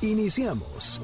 Iniciamos.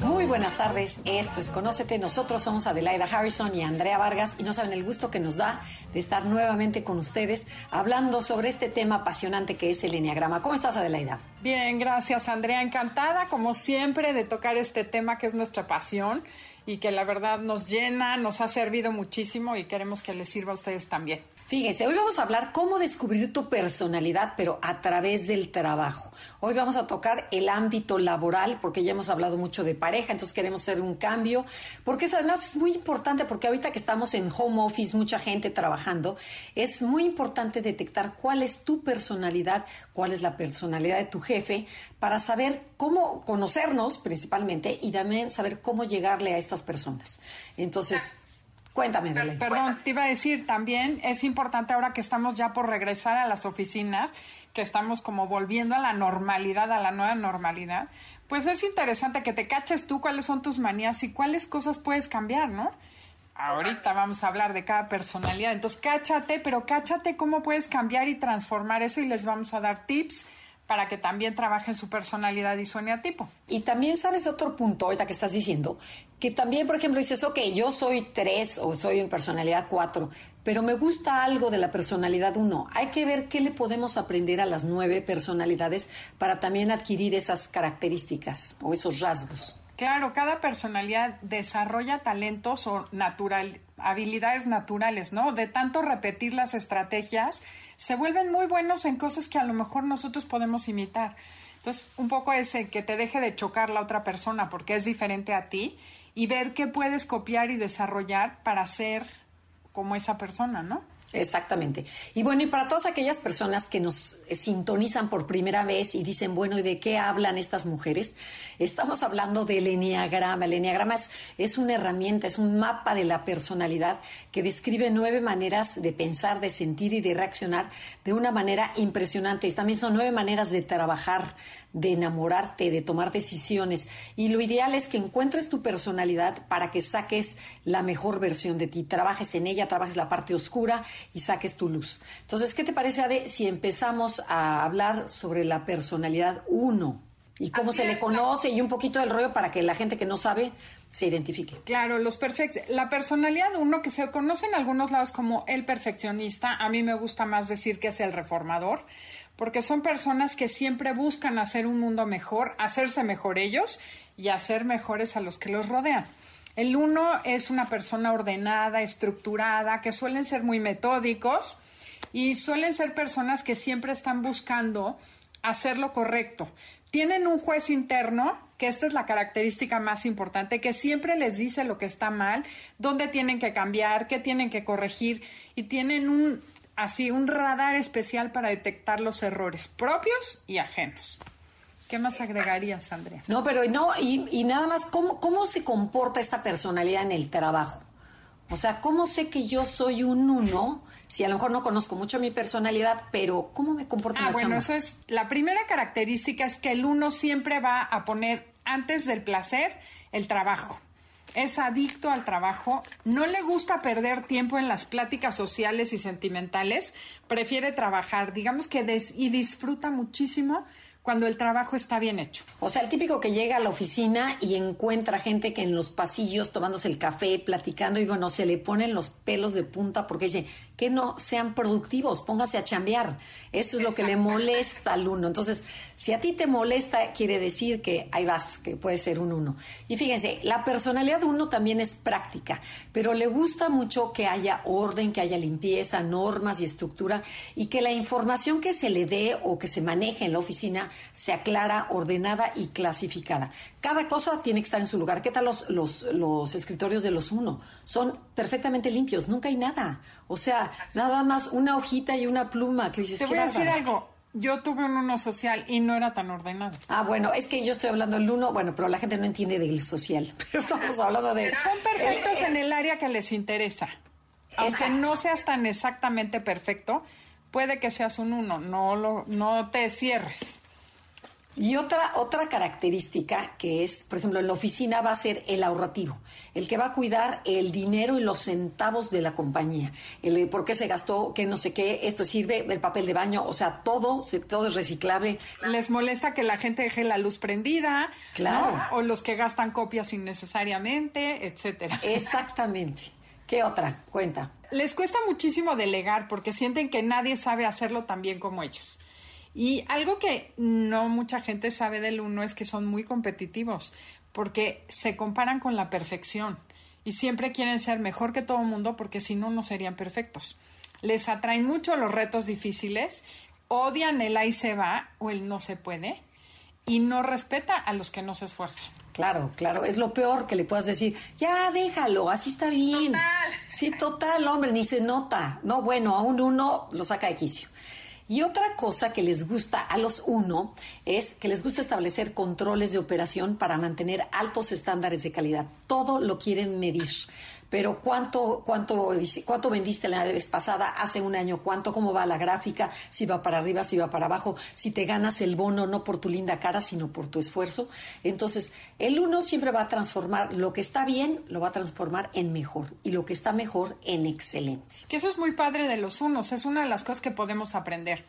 Muy buenas tardes, esto es Conócete. Nosotros somos Adelaida Harrison y Andrea Vargas y no saben el gusto que nos da de estar nuevamente con ustedes hablando sobre este tema apasionante que es el Enneagrama. ¿Cómo estás, Adelaida? Bien, gracias, Andrea. Encantada, como siempre, de tocar este tema que es nuestra pasión y que la verdad nos llena, nos ha servido muchísimo y queremos que les sirva a ustedes también. Fíjense, hoy vamos a hablar cómo descubrir tu personalidad, pero a través del trabajo. Hoy vamos a tocar el ámbito laboral, porque ya hemos hablado mucho de pareja, entonces queremos hacer un cambio, porque es, además es muy importante, porque ahorita que estamos en home office, mucha gente trabajando, es muy importante detectar cuál es tu personalidad, cuál es la personalidad de tu jefe, para saber cómo conocernos principalmente y también saber cómo llegarle a estas personas. Entonces... Cuéntame, Belén. Perdón, te iba a decir también, es importante ahora que estamos ya por regresar a las oficinas, que estamos como volviendo a la normalidad, a la nueva normalidad, pues es interesante que te caches tú cuáles son tus manías y cuáles cosas puedes cambiar, ¿no? Ahorita vamos a hablar de cada personalidad, entonces cáchate, pero cáchate cómo puedes cambiar y transformar eso y les vamos a dar tips para que también trabajen su personalidad y su eneatipo. Y también sabes otro punto ahorita que estás diciendo, que también, por ejemplo, dices, ok, yo soy tres o soy en personalidad cuatro, pero me gusta algo de la personalidad uno. Hay que ver qué le podemos aprender a las nueve personalidades para también adquirir esas características o esos rasgos. Claro, cada personalidad desarrolla talentos o natural, habilidades naturales, ¿no? De tanto repetir las estrategias, se vuelven muy buenos en cosas que a lo mejor nosotros podemos imitar. Entonces, un poco ese que te deje de chocar la otra persona porque es diferente a ti y ver qué puedes copiar y desarrollar para ser como esa persona, ¿no? Exactamente. Y bueno, y para todas aquellas personas que nos sintonizan por primera vez y dicen, bueno, ¿y de qué hablan estas mujeres? Estamos hablando del Enneagrama. El Enneagrama es, es una herramienta, es un mapa de la personalidad que describe nueve maneras de pensar, de sentir y de reaccionar de una manera impresionante. Y también son nueve maneras de trabajar, de enamorarte, de tomar decisiones. Y lo ideal es que encuentres tu personalidad para que saques la mejor versión de ti, trabajes en ella, trabajes la parte oscura y saques tu luz. Entonces, ¿qué te parece, Ade, si empezamos a hablar sobre la personalidad uno y cómo se le conoce y un poquito del rollo para que la gente que no sabe se identifique. Claro, los perfectos. La personalidad uno que se conoce en algunos lados como el perfeccionista, a mí me gusta más decir que es el reformador, porque son personas que siempre buscan hacer un mundo mejor, hacerse mejor ellos y hacer mejores a los que los rodean. El uno es una persona ordenada, estructurada, que suelen ser muy metódicos y suelen ser personas que siempre están buscando hacer lo correcto. Tienen un juez interno, que esta es la característica más importante, que siempre les dice lo que está mal, dónde tienen que cambiar, qué tienen que corregir y tienen un así un radar especial para detectar los errores propios y ajenos. ¿Qué más agregarías, Andrea? No, pero no, y, nada más, ¿cómo, ¿cómo se comporta esta personalidad en el trabajo? O sea, ¿cómo sé que yo soy un uno? Si a lo mejor no conozco mucho mi personalidad, pero ¿cómo me comporto en ah, la bueno, eso es la primera característica es que el uno siempre va a poner antes del placer el trabajo es adicto al trabajo, no le gusta perder tiempo en las pláticas sociales y sentimentales, prefiere trabajar, digamos que y disfruta muchísimo cuando el trabajo está bien hecho. O sea, el típico que llega a la oficina y encuentra gente que en los pasillos tomándose el café, platicando y bueno, se le ponen los pelos de punta porque dice que no sean productivos, póngase a chambear. Eso es lo que le molesta al uno. Entonces, si a ti te molesta, quiere decir que ahí vas, que puede ser un uno. Y fíjense, la personalidad de uno también es práctica, pero le gusta mucho que haya orden, que haya limpieza, normas y estructura y que la información que se le dé o que se maneje en la oficina se aclara, ordenada y clasificada. Cada cosa tiene que estar en su lugar. ¿Qué tal los, los, escritorios de los uno? Son perfectamente limpios, nunca hay nada. O sea, nada más una hojita y una pluma que dices, Te voy a decir algo. Yo tuve un uno social y no era tan ordenado. Ah, bueno, es que yo estoy hablando del uno, bueno, pero la gente no entiende del social. Pero estamos hablando de. Son perfectos en el área que les interesa. aunque no seas tan exactamente perfecto, puede que seas un uno, no, lo, no te cierres. Y otra, otra característica que es, por ejemplo, en la oficina va a ser el ahorrativo, el que va a cuidar el dinero y los centavos de la compañía, el por qué se gastó, qué no sé qué, esto sirve, el papel de baño, o sea, todo, todo es reciclable. Les molesta que la gente deje la luz prendida, claro. o los que gastan copias innecesariamente, etcétera. Exactamente. ¿Qué otra? Cuenta. Les cuesta muchísimo delegar porque sienten que nadie sabe hacerlo tan bien como ellos. Y algo que no mucha gente sabe del uno es que son muy competitivos, porque se comparan con la perfección y siempre quieren ser mejor que todo el mundo porque si no, no serían perfectos. Les atraen mucho los retos difíciles, odian el ahí se va o el no se puede y no respeta a los que no se esfuerzan. Claro, claro, es lo peor que le puedas decir, ya déjalo, así está bien. Total. Sí, total, hombre, ni se nota. No, bueno, a un uno lo saca de quicio. Y otra cosa que les gusta a los uno es que les gusta establecer controles de operación para mantener altos estándares de calidad. Todo lo quieren medir pero cuánto, cuánto, cuánto vendiste la vez pasada, hace un año, cuánto, cómo va la gráfica, si va para arriba, si va para abajo, si te ganas el bono no por tu linda cara, sino por tu esfuerzo. Entonces, el uno siempre va a transformar lo que está bien, lo va a transformar en mejor y lo que está mejor en excelente. Que eso es muy padre de los unos, es una de las cosas que podemos aprender.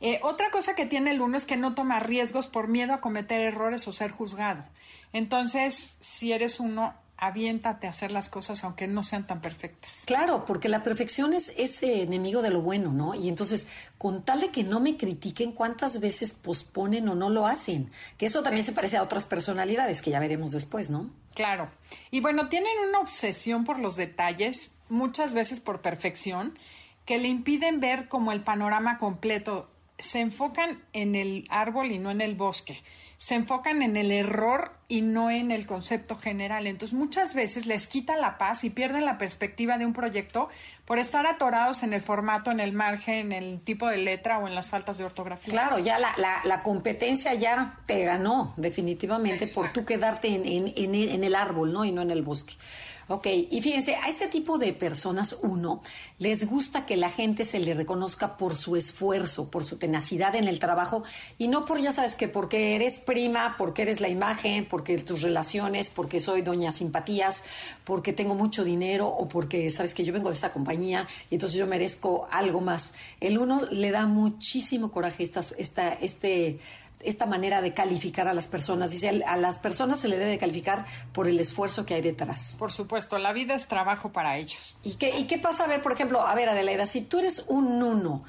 Eh, otra cosa que tiene el uno es que no toma riesgos por miedo a cometer errores o ser juzgado. Entonces, si eres uno, aviéntate a hacer las cosas aunque no sean tan perfectas. Claro, porque la perfección es ese enemigo de lo bueno, ¿no? Y entonces, con tal de que no me critiquen, ¿cuántas veces posponen o no lo hacen? Que eso también se parece a otras personalidades que ya veremos después, ¿no? Claro. Y bueno, tienen una obsesión por los detalles, muchas veces por perfección, que le impiden ver como el panorama completo. Se enfocan en el árbol y no en el bosque se enfocan en el error y no en el concepto general. Entonces muchas veces les quita la paz y pierden la perspectiva de un proyecto por estar atorados en el formato, en el margen, en el tipo de letra o en las faltas de ortografía. Claro, ya la, la, competencia ya te ganó definitivamente por tú quedarte en, en, en el árbol, ¿no? Y no en el bosque. Ok, y fíjense, a este tipo de personas, uno, les gusta que la gente se le reconozca por su esfuerzo, por su tenacidad en el trabajo y no por, ya sabes, que porque eres prima, porque eres la imagen, porque tus relaciones, porque soy doña simpatías, porque tengo mucho dinero o porque, sabes, que yo vengo de esta compañía y entonces yo merezco algo más. El uno le da muchísimo coraje esta, esta, este esta manera de calificar a las personas. Dice, a las personas se le debe calificar por el esfuerzo que hay detrás. Por supuesto, la vida es trabajo para ellos. ¿Y qué, y qué pasa? A ver, por ejemplo, a ver, Adelaida, si tú eres un uno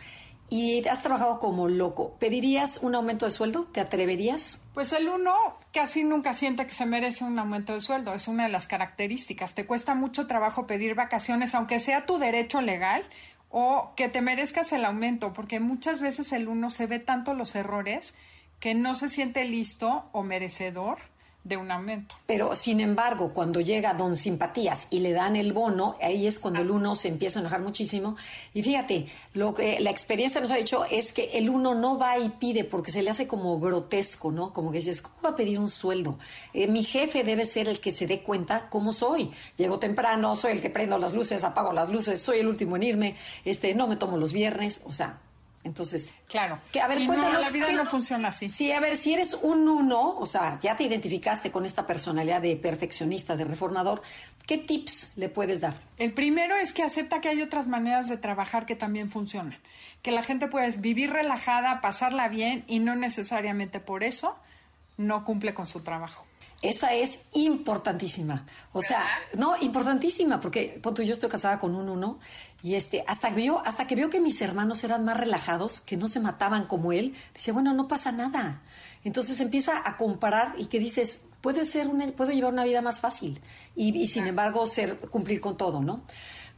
y has trabajado como loco, ¿pedirías un aumento de sueldo? ¿Te atreverías? Pues el uno casi nunca siente que se merece un aumento de sueldo, es una de las características. Te cuesta mucho trabajo pedir vacaciones, aunque sea tu derecho legal o que te merezcas el aumento, porque muchas veces el uno se ve tanto los errores que no se siente listo o merecedor de un aumento. Pero, sin embargo, cuando llega don Simpatías y le dan el bono, ahí es cuando el uno se empieza a enojar muchísimo. Y fíjate, lo que la experiencia nos ha dicho es que el uno no va y pide porque se le hace como grotesco, ¿no? Como que dices, ¿cómo va a pedir un sueldo? Eh, mi jefe debe ser el que se dé cuenta cómo soy. Llego temprano, soy el que prendo las luces, apago las luces, soy el último en irme, este, no me tomo los viernes, o sea, entonces, claro. Que, a ver, cuéntanos. la vida no funciona así. Sí, a ver, si eres un uno, o sea, ya te identificaste con esta personalidad de perfeccionista, de reformador, ¿qué tips le puedes dar? El primero es que acepta que hay otras maneras de trabajar que también funcionan. Que la gente puede vivir relajada, pasarla bien y no necesariamente por eso no cumple con su trabajo. Esa es importantísima. O sea, no, importantísima, porque punto, yo estoy casada con un uno y este, hasta vio, hasta que vio que mis hermanos eran más relajados, que no se mataban como él, dice, bueno, no pasa nada. Entonces empieza a comparar y que dices, puede ser una, puedo llevar una vida más fácil y, y sin embargo ser, cumplir con todo, ¿no?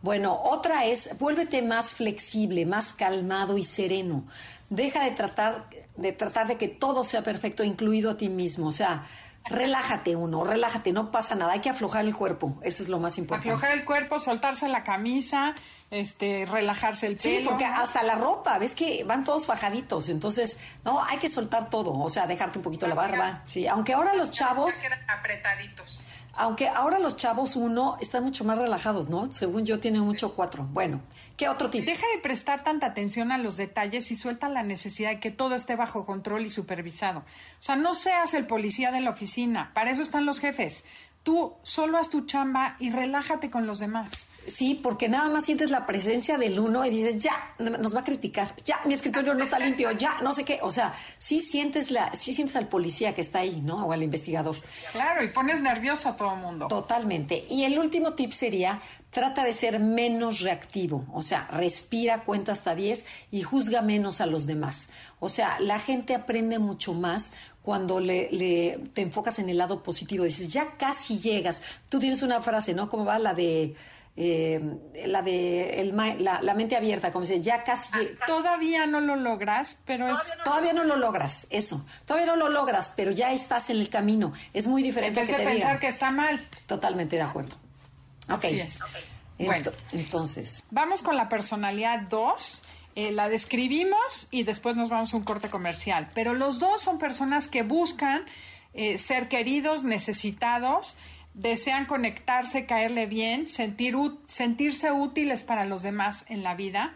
Bueno, otra es, vuélvete más flexible, más calmado y sereno. Deja de tratar, de tratar de que todo sea perfecto, incluido a ti mismo. O sea, relájate uno, relájate, no pasa nada, hay que aflojar el cuerpo, eso es lo más importante. Aflojar el cuerpo, soltarse la camisa, este, relajarse el pelo. Sí, porque hasta la ropa, ves que van todos fajaditos, entonces, no, hay que soltar todo, o sea, dejarte un poquito la barba, sí, aunque ahora los chavos... apretaditos. Aunque ahora los chavos uno están mucho más relajados, ¿no? Según yo tienen mucho cuatro. Bueno, ¿qué otro tipo? Deja de prestar tanta atención a los detalles y suelta la necesidad de que todo esté bajo control y supervisado. O sea, no seas el policía de la oficina, para eso están los jefes. Tú solo haz tu chamba y relájate con los demás. Sí, porque nada más sientes la presencia del uno y dices, ya, nos va a criticar, ya, mi escritorio no está limpio, ya, no sé qué. O sea, sí sientes, la, sí sientes al policía que está ahí, ¿no? O al investigador. Claro, y pones nervioso a todo el mundo. Totalmente. Y el último tip sería, trata de ser menos reactivo. O sea, respira, cuenta hasta 10 y juzga menos a los demás. O sea, la gente aprende mucho más cuando le, te enfocas en el lado positivo. Dices, ya casi llegas. Tú tienes una frase, ¿no? ¿Cómo va la de... Eh, la de la, mente abierta, como dice, ya casi. Todavía no lo logras, pero es. Todavía no lo logras, eso. Todavía no lo logras, pero ya estás en el camino. Es muy diferente a que te pensar que está mal. Totalmente de acuerdo. Ok. Así es. Bueno, entonces. Vamos con la personalidad 2. Eh, la describimos y después nos vamos a un corte comercial. Pero los dos son personas que buscan eh, ser queridos, necesitados, desean conectarse, caerle bien, sentir, sentirse útiles para los demás en la vida.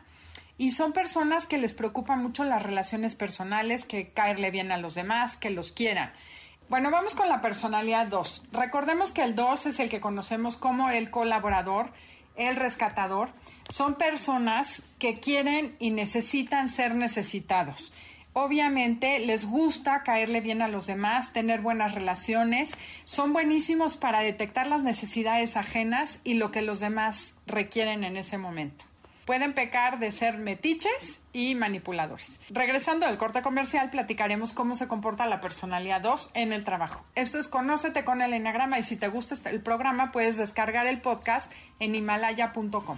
Y son personas que les preocupan mucho las relaciones personales, que caerle bien a los demás, que los quieran. Bueno, vamos con la personalidad 2. Recordemos que el 2 es el que conocemos como el colaborador el rescatador, son personas que quieren y necesitan ser necesitados. Obviamente les gusta caerle bien a los demás, tener buenas relaciones, son buenísimos para detectar las necesidades ajenas y lo que los demás requieren en ese momento pueden pecar de ser metiches y manipuladores. Regresando al corte comercial, platicaremos cómo se comporta la personalidad 2 en el trabajo. Esto es Conócete con el Enagrama y si te gusta este, el programa puedes descargar el podcast en himalaya.com.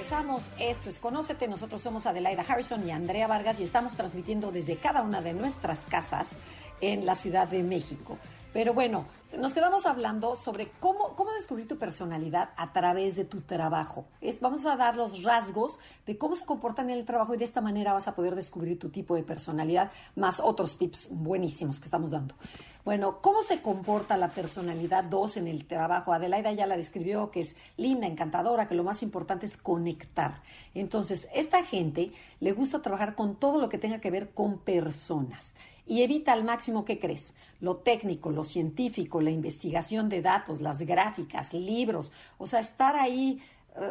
Regresamos. Esto es Conócete. Nosotros somos Adelaida Harrison y Andrea Vargas y estamos transmitiendo desde cada una de nuestras casas en la Ciudad de México. Pero bueno, nos quedamos hablando sobre cómo, cómo descubrir tu personalidad a través de tu trabajo. Vamos a dar los rasgos de cómo se comportan en el trabajo y de esta manera vas a poder descubrir tu tipo de personalidad, más otros tips buenísimos que estamos dando. Bueno, ¿cómo se comporta la personalidad 2 en el trabajo? Adelaida ya la describió, que es linda, encantadora, que lo más importante es conectar. Entonces, esta gente le gusta trabajar con todo lo que tenga que ver con personas y evita al máximo, ¿qué crees? Lo técnico, lo científico, la investigación de datos, las gráficas, libros, o sea, estar ahí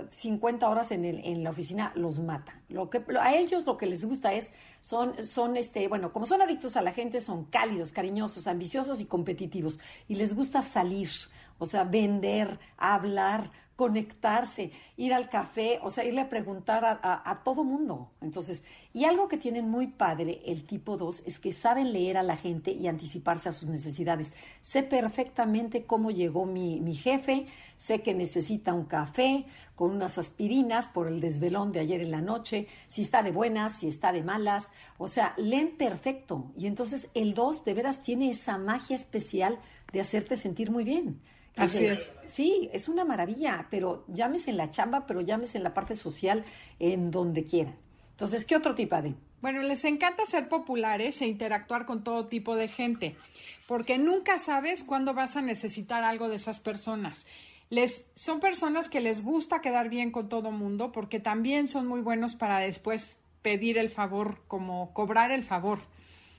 50 eh, horas en, el, en la oficina los mata. Lo que, a ellos lo que les gusta es, son, son este, bueno, como son adictos a la gente, son cálidos, cariñosos, ambiciosos y competitivos. Y les gusta salir, o sea, vender, hablar, conectarse, ir al café, o sea, irle a preguntar a, todo mundo. Entonces, y algo que tienen muy padre el tipo 2 es que saben leer a la gente y anticiparse a sus necesidades. Sé perfectamente cómo llegó mi, mi jefe, sé que necesita un café con unas aspirinas por el desvelón de ayer en la noche, si está de buenas, si está de malas, o sea, leen perfecto. Y entonces el 2 de veras tiene esa magia especial de hacerte sentir muy bien. Así es. Sí, es una maravilla, pero llámese en la chamba, pero llámese en la parte social, en donde quieran. Entonces, ¿qué otro tipo de? Bueno, les encanta ser populares e interactuar con todo tipo de gente, porque nunca sabes cuándo vas a necesitar algo de esas personas. Les, son personas que les gusta quedar bien con todo mundo, porque también son muy buenos para después pedir el favor, como cobrar el favor.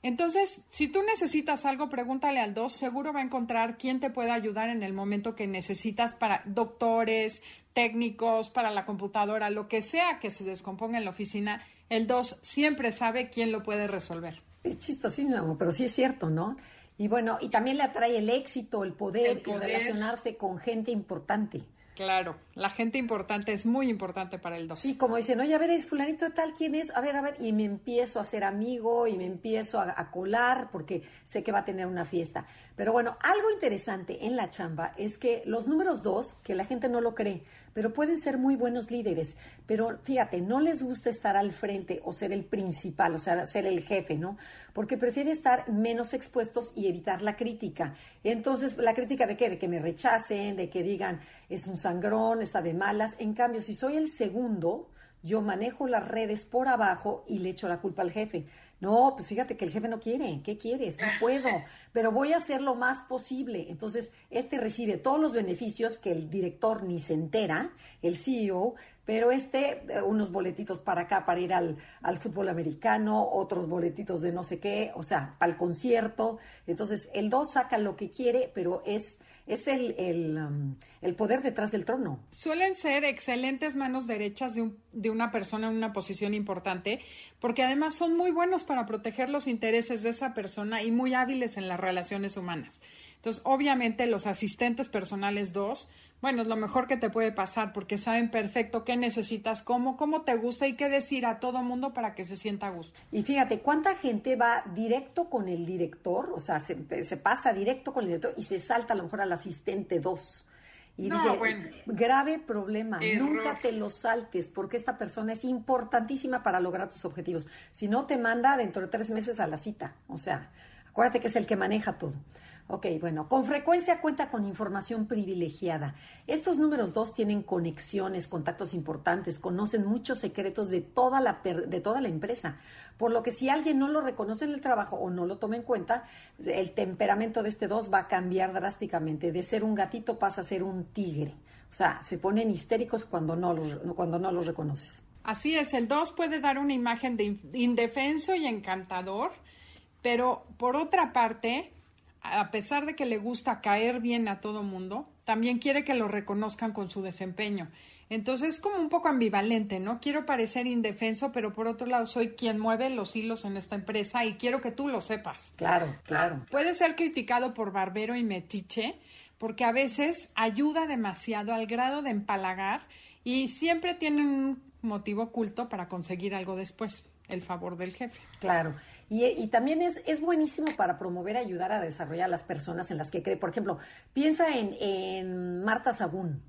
Entonces, si tú necesitas algo, pregúntale al 2, seguro va a encontrar quién te puede ayudar en el momento que necesitas para doctores, técnicos, para la computadora, lo que sea que se descomponga en la oficina, el 2 siempre sabe quién lo puede resolver. Es chistosísimo, pero sí es cierto, ¿no? Y bueno, y también le atrae el éxito, el poder, el poder. y relacionarse con gente importante. Claro, la gente importante es muy importante para el 2. Sí, como dicen, oye, a ver, es fulanito de tal, ¿quién es? A ver, a ver, y me empiezo a hacer amigo y me empiezo a, colar porque sé que va a tener una fiesta. Pero bueno, algo interesante en la chamba es que los números dos, que la gente no lo cree, pero pueden ser muy buenos líderes, pero fíjate, no les gusta estar al frente o ser el principal, o sea, ser el jefe, ¿no? Porque prefiere estar menos expuestos y evitar la crítica. Entonces, ¿la crítica de qué? De que me rechacen, de que digan, es un sangrón, está de malas. En cambio, si soy el segundo, yo manejo las redes por abajo y le echo la culpa al jefe. No, pues fíjate que el jefe no quiere. ¿Qué quieres? No puedo, pero voy a hacer lo más posible. Entonces, este recibe todos los beneficios que el director ni se entera, el CEO, pero este, eh, unos boletitos para acá para ir al, al, fútbol americano, otros boletitos de no sé qué, o sea, al concierto. Entonces, el 2 saca lo que quiere, pero es, es el, el, um, el, poder detrás del trono. Suelen ser excelentes manos derechas de, un, de una persona en una posición importante, porque además son muy buenos para proteger los intereses de esa persona y muy hábiles en las relaciones humanas. Entonces, obviamente, los asistentes personales 2 bueno, es lo mejor que te puede pasar porque saben perfecto qué necesitas, cómo, cómo te gusta y qué decir a todo mundo para que se sienta a gusto. Y fíjate, ¿cuánta gente va directo con el director? O sea, se, se pasa directo con el director y se salta a lo mejor al asistente 2. Y no, dice, bueno. grave problema, Error. nunca te lo saltes porque esta persona es importantísima para lograr tus objetivos. Si no, te manda dentro de tres meses a la cita. O sea, acuérdate que es el que maneja todo. Ok, bueno, con frecuencia cuenta con información privilegiada. Estos números dos tienen conexiones, contactos importantes, conocen muchos secretos de toda la, de toda la empresa. Por lo que si alguien no lo reconoce en el trabajo o no lo toma en cuenta, el temperamento de este dos va a cambiar drásticamente. De ser un gatito pasa a ser un tigre. O sea, se ponen histéricos cuando no los, cuando no los reconoces. Así es, el 2 puede dar una imagen de indefenso y encantador, pero por otra parte, a pesar de que le gusta caer bien a todo mundo, también quiere que lo reconozcan con su desempeño. Entonces es como un poco ambivalente, ¿no? Quiero parecer indefenso, pero por otro lado soy quien mueve los hilos en esta empresa y quiero que tú lo sepas. Claro, claro. Puede ser criticado por barbero y metiche, porque a veces ayuda demasiado al grado de empalagar y siempre tiene un motivo oculto para conseguir algo después, el favor del jefe. Claro. Y, y, también es, es buenísimo para promover, ayudar a desarrollar a las personas en las que cree. Por ejemplo, piensa en, en Marta Sagún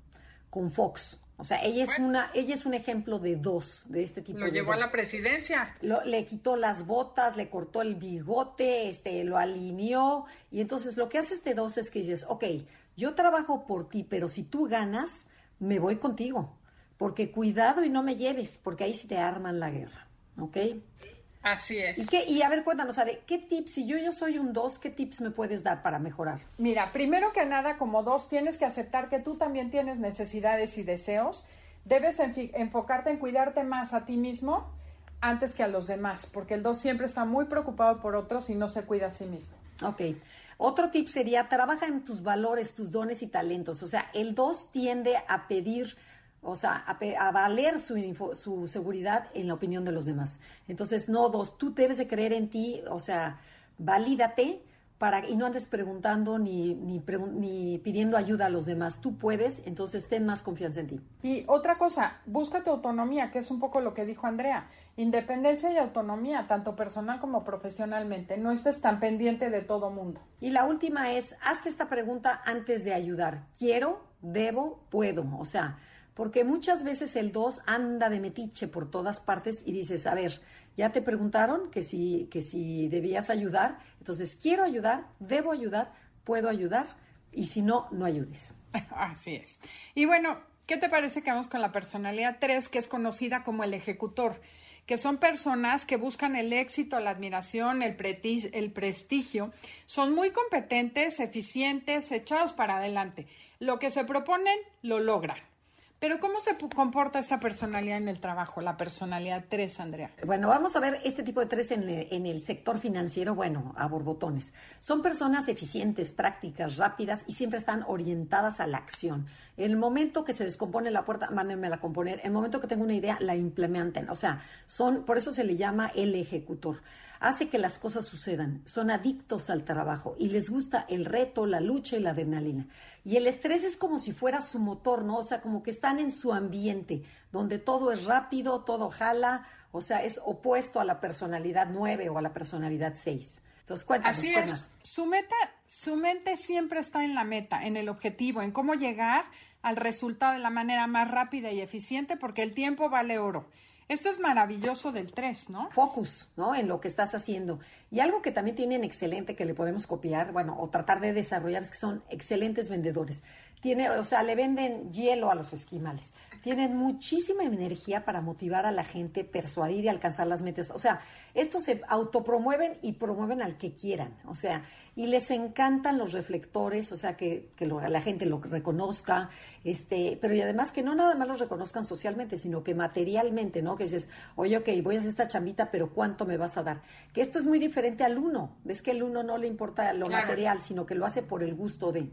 con Fox. O sea, ella es una, ella es un ejemplo de dos, de este tipo. Lo de llevó dos. a la presidencia. Lo, le quitó las botas, le cortó el bigote, este, lo alineó. Y entonces lo que hace este dos es que dices, ok, yo trabajo por ti, pero si tú ganas, me voy contigo. Porque cuidado y no me lleves, porque ahí sí te arman la guerra. ¿Ok? Así es. ¿Y, qué, y a ver, cuéntanos, ¿sabe? ¿qué tips, si yo, yo soy un 2, qué tips me puedes dar para mejorar? Mira, primero que nada, como dos, tienes que aceptar que tú también tienes necesidades y deseos. Debes enfocarte en cuidarte más a ti mismo antes que a los demás, porque el 2 siempre está muy preocupado por otros y no se cuida a sí mismo. Ok. Otro tip sería, trabaja en tus valores, tus dones y talentos. O sea, el 2 tiende a pedir o sea, a, a valer su, info, su, seguridad en la opinión de los demás. Entonces, no dos, tú debes de creer en ti, o sea, valídate para, y no andes preguntando ni, ni, pregun ni pidiendo ayuda a los demás. Tú puedes, entonces ten más confianza en ti. Y otra cosa, busca tu autonomía, que es un poco lo que dijo Andrea. Independencia y autonomía, tanto personal como profesionalmente. No estés tan pendiente de todo mundo. Y la última es, hazte esta pregunta antes de ayudar. ¿Quiero? ¿Debo? ¿Puedo? O sea, porque muchas veces el 2 anda de metiche por todas partes y dices, a ver, ya te preguntaron que si, que si debías ayudar, entonces quiero ayudar, debo ayudar, puedo ayudar, y si no, no ayudes. Así es. Y bueno, ¿qué te parece que vamos con la personalidad 3, que es conocida como el ejecutor? que son personas que buscan el éxito, la admiración, el, el prestigio, son muy competentes, eficientes, echados para adelante. Lo que se proponen, lo logran. Pero ¿cómo se comporta esa personalidad en el trabajo, la personalidad 3, Andrea? Bueno, vamos a ver este tipo de 3 en, el sector financiero, bueno, a borbotones. Son personas eficientes, prácticas, rápidas y siempre están orientadas a la acción. El momento que se descompone la puerta, mándenmela a componer. El momento que tengo una idea, la implementen. O sea, son, por eso se le llama el ejecutor. Hace que las cosas sucedan. Son adictos al trabajo y les gusta el reto, la lucha y la adrenalina. Y el estrés es como si fuera su motor, ¿no? O sea, como que están en su ambiente, donde todo es rápido, todo jala, o sea, es opuesto a la personalidad 9 o a la personalidad 6. Entonces, cuéntanos, Así es. Su meta, su mente siempre está en la meta, en el objetivo, en cómo llegar al resultado de la manera más rápida y eficiente, porque el tiempo vale oro. Esto es maravilloso del 3, ¿no? Focus, ¿no? En lo que estás haciendo. Y algo que también tienen excelente que le podemos copiar, bueno, o tratar de desarrollar es que son excelentes vendedores. Tiene, o sea, le venden hielo a los esquimales. Tienen muchísima energía para motivar a la gente, persuadir y alcanzar las metas. O sea, estos se autopromueven y promueven al que quieran. O sea, y les encantan los reflectores, o sea, que, que la gente lo reconozca, este, pero y además que no nada más los reconozcan socialmente, sino que materialmente, ¿no? Que dices, oye, ok, voy a hacer esta chambita, pero ¿cuánto me vas a dar? Que esto es muy diferente al uno. Ves que el uno no le importa lo material, sino que lo hace por el gusto de.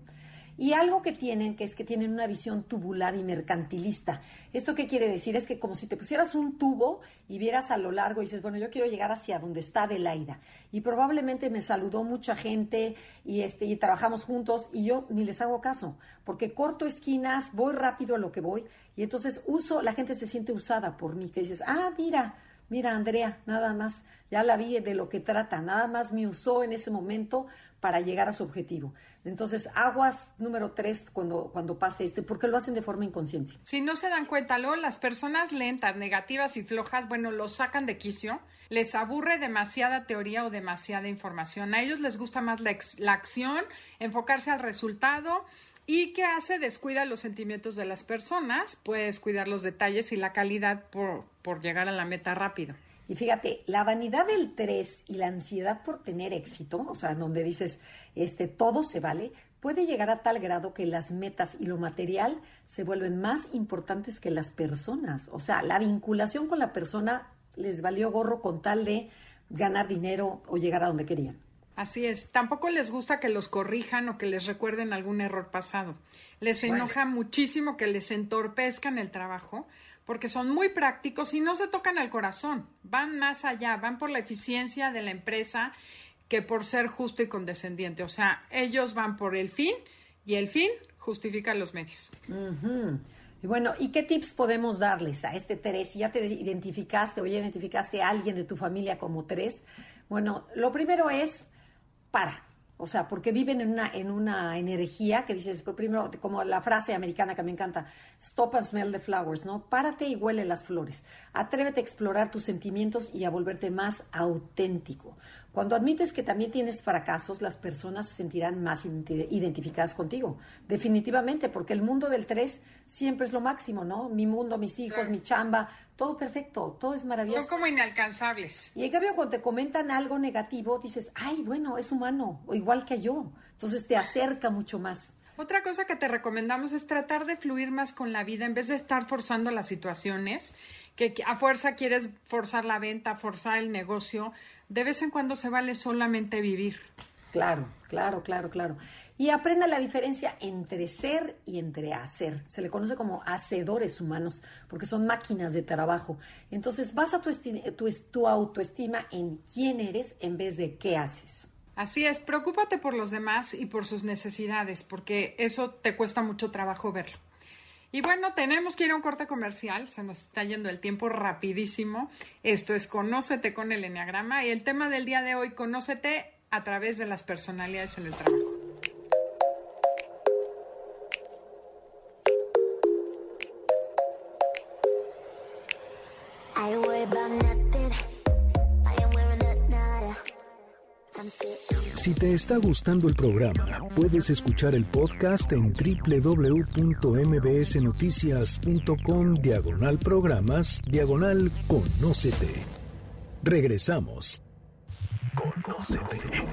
Y algo que tienen, que es que tienen una visión tubular y mercantilista. ¿Esto qué quiere decir? Es que como si te pusieras un tubo y vieras a lo largo y dices, bueno, yo quiero llegar hacia donde está Adelaida. Y probablemente me saludó mucha gente y, este, y trabajamos juntos y yo ni les hago caso, porque corto esquinas, voy rápido a lo que voy y entonces uso, la gente se siente usada por mí, que dices, ah, mira, mira Andrea, nada más, ya la vi de lo que trata, nada más me usó en ese momento para llegar a su objetivo. Entonces, aguas número tres cuando, cuando pase esto, porque lo hacen de forma inconsciente. Si no se dan cuenta, luego las personas lentas, negativas y flojas, bueno, lo sacan de quicio, les aburre demasiada teoría o demasiada información. A ellos les gusta más la, la acción, enfocarse al resultado. ¿Y qué hace? Descuida los sentimientos de las personas, puedes cuidar los detalles y la calidad por, por llegar a la meta rápido. Y fíjate, la vanidad del 3 y la ansiedad por tener éxito, o sea, donde dices, este, todo se vale, puede llegar a tal grado que las metas y lo material se vuelven más importantes que las personas. O sea, la vinculación con la persona les valió gorro con tal de ganar dinero o llegar a donde querían. Así es. Tampoco les gusta que los corrijan o que les recuerden algún error pasado. Les enoja muchísimo que les entorpezcan el trabajo porque son muy prácticos y no se tocan el corazón, van más allá, van por la eficiencia de la empresa que por ser justo y condescendiente. O sea, ellos van por el fin y el fin justifica los medios. Y bueno, ¿y qué tips podemos darles a este tres? Si ya te identificaste o ya identificaste a alguien de tu familia como tres, bueno, lo primero es para o sea, porque viven en una, en una energía que dices, pues, primero, como la frase americana que me encanta, stop and smell the flowers, ¿no? Párate y huele las flores. Atrévete a explorar tus sentimientos y a volverte más auténtico. Cuando admites que también tienes fracasos, las personas se sentirán más identificadas contigo. Definitivamente, porque el mundo del tres siempre es lo máximo, ¿no? Mi mundo, mis hijos, mi chamba, todo perfecto, todo es maravilloso. Son como inalcanzables. Y en cambio, cuando te comentan algo negativo, dices, ay, bueno, es humano, o igual que yo. Entonces te acerca mucho más. Otra cosa que te recomendamos es tratar de fluir más con la vida en vez de estar forzando las situaciones, que a fuerza quieres forzar la venta, forzar el negocio. De vez en cuando se vale solamente vivir. Claro, claro, claro, claro. Y aprenda la diferencia entre ser y entre hacer. Se le conoce como hacedores humanos, porque son máquinas de trabajo. Entonces, basa tu, tu, autoestima en quién eres en vez de qué haces. Así es, preocúpate por los demás y por sus necesidades, porque eso te cuesta mucho trabajo verlo. Y bueno, tenemos que ir a un corte comercial, se nos está yendo el tiempo rapidísimo. Esto es Conócete con el Enneagrama y el tema del día de hoy, Conócete a través de las personalidades en el trabajo. Si te está gustando el programa, puedes escuchar el podcast en www.mbsnoticias.com diagonal programas diagonal conócete. Regresamos. Conócete.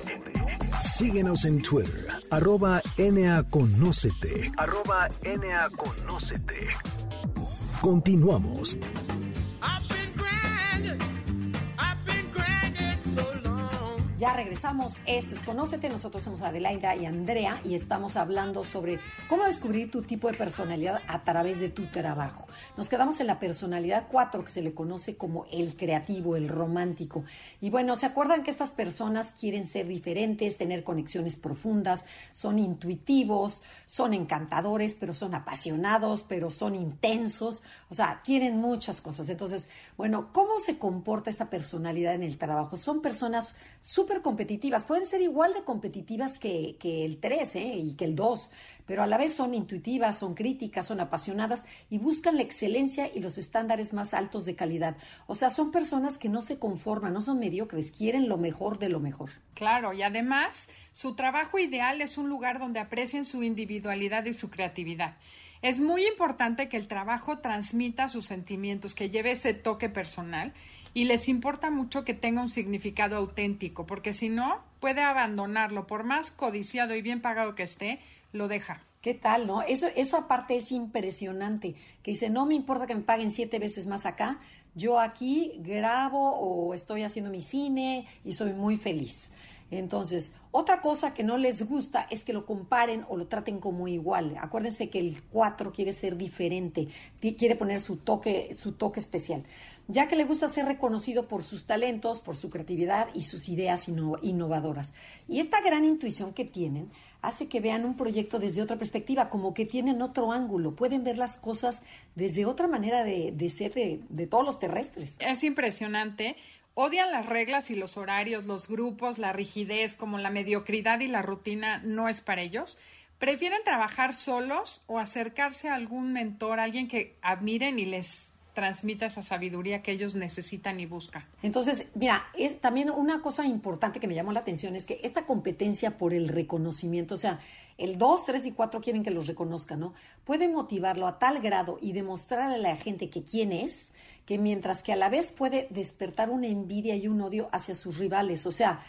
Síguenos en Twitter, arroba NAConócete. Arroba NAConócete. Continuamos. Ya regresamos. Esto es Conócete. Nosotros somos Adelaida y Andrea y estamos hablando sobre cómo descubrir tu tipo de personalidad a través de tu trabajo. Nos quedamos en la personalidad 4, que se le conoce como el creativo, el romántico. Y bueno, ¿se acuerdan que estas personas quieren ser diferentes, tener conexiones profundas, son intuitivos, son encantadores, pero son apasionados, pero son intensos? O sea, tienen muchas cosas. Entonces, bueno, ¿cómo se comporta esta personalidad en el trabajo? Son personas súper competitivas, pueden ser igual de competitivas que, el 3 ¿eh? y que el 2, pero a la vez son intuitivas, son críticas, son apasionadas y buscan la excelencia y los estándares más altos de calidad. O sea, son personas que no se conforman, no son mediocres, quieren lo mejor de lo mejor. Claro, y además su trabajo ideal es un lugar donde aprecien su individualidad y su creatividad. Es muy importante que el trabajo transmita sus sentimientos, que lleve ese toque personal y les importa mucho que tenga un significado auténtico, porque si no, puede abandonarlo, por más codiciado y bien pagado que esté, lo deja. ¿Qué tal, no? Esa parte es impresionante, que dice, no me importa que me paguen siete veces más acá, yo aquí grabo o estoy haciendo mi cine y soy muy feliz. Entonces, otra cosa que no les gusta es que lo comparen o lo traten como igual. Acuérdense que el 4 quiere ser diferente, quiere poner su toque, su toque especial ya que le gusta ser reconocido por sus talentos, por su creatividad y sus ideas innovadoras. Y esta gran intuición que tienen hace que vean un proyecto desde otra perspectiva, como que tienen otro ángulo, pueden ver las cosas desde otra manera de, ser de, de todos los terrestres. Es impresionante odian las reglas y los horarios, los grupos, la rigidez, como la mediocridad y la rutina no es para ellos. Prefieren trabajar solos o acercarse a algún mentor, alguien que admiren y les transmita esa sabiduría que ellos necesitan y buscan. Entonces, mira, es también una cosa importante que me llamó la atención es que esta competencia por el reconocimiento, o sea, el 2, 3 y 4 quieren que los reconozcan, ¿no? Puede motivarlo a tal grado y demostrarle a la gente que quién es, que mientras que a la vez puede despertar una envidia y un odio hacia sus rivales, o sea,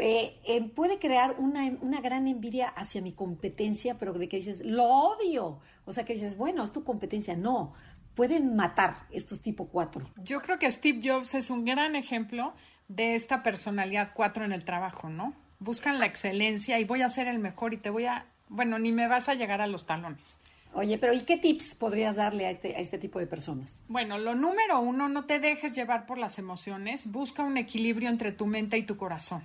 eh, eh, puede crear una, una, gran envidia hacia mi competencia, pero de que dices, lo odio. O sea, que dices, bueno, es tu competencia. No, pueden matar estos tipo 4. Yo creo que Steve Jobs es un gran ejemplo de esta personalidad 4 en el trabajo, ¿no? Buscan la excelencia y voy a ser el mejor y te voy a, bueno, ni me vas a llegar a los talones. Oye, pero ¿y qué tips podrías darle a este, a este tipo de personas? Bueno, lo número uno, no te dejes llevar por las emociones, busca un equilibrio entre tu mente y tu corazón,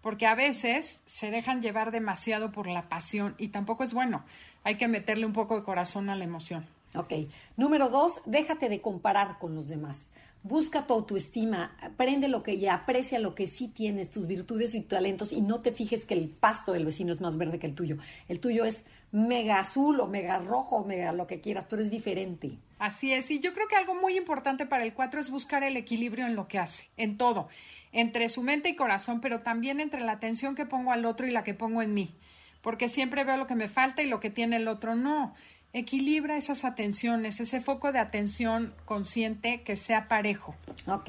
porque a veces se dejan llevar demasiado por la pasión y tampoco es bueno, hay que meterle un poco de corazón a la emoción. Ok. Número dos, déjate de comparar con los demás. Busca tu autoestima, aprende lo que y aprecia lo que sí tienes, tus virtudes y talentos, y no te fijes que el pasto del vecino es más verde que el tuyo. El tuyo es mega azul o mega rojo o mega lo que quieras, pero es diferente. Así es, y yo creo que algo muy importante para el cuatro es buscar el equilibrio en lo que hace, en todo, entre su mente y corazón, pero también entre la atención que pongo al otro y la que pongo en mí, porque siempre veo lo que me falta y lo que tiene el otro no. Equilibra esas atenciones, ese foco de atención consciente que sea parejo. Ok,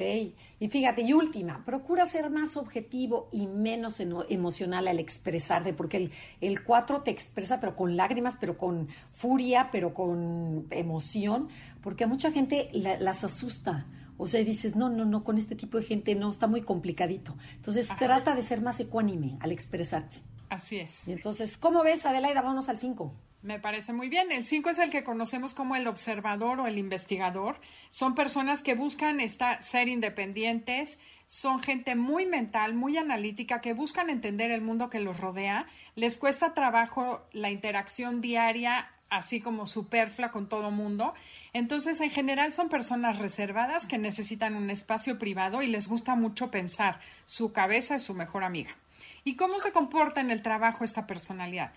y fíjate, y última, procura ser más objetivo y menos emocional al expresarte, porque el, el 4 te expresa, pero con lágrimas, pero con furia, pero con emoción, porque a mucha gente las asusta. O sea, dices, no, no, no, con este tipo de gente no, está muy complicadito. Entonces, trata de ser más ecuánime al expresarte. Así es. Y entonces, ¿cómo ves, Adelaida? Vámonos al 5. Me parece muy bien. El 5 es el que conocemos como el observador o el investigador. Son personas que buscan estar, ser independientes, son gente muy mental, muy analítica, que buscan entender el mundo que los rodea. Les cuesta trabajo la interacción diaria, así como superflua con todo mundo. Entonces, en general, son personas reservadas que necesitan un espacio privado y les gusta mucho pensar. Su cabeza es su mejor amiga. ¿Y cómo se comporta en el trabajo esta personalidad?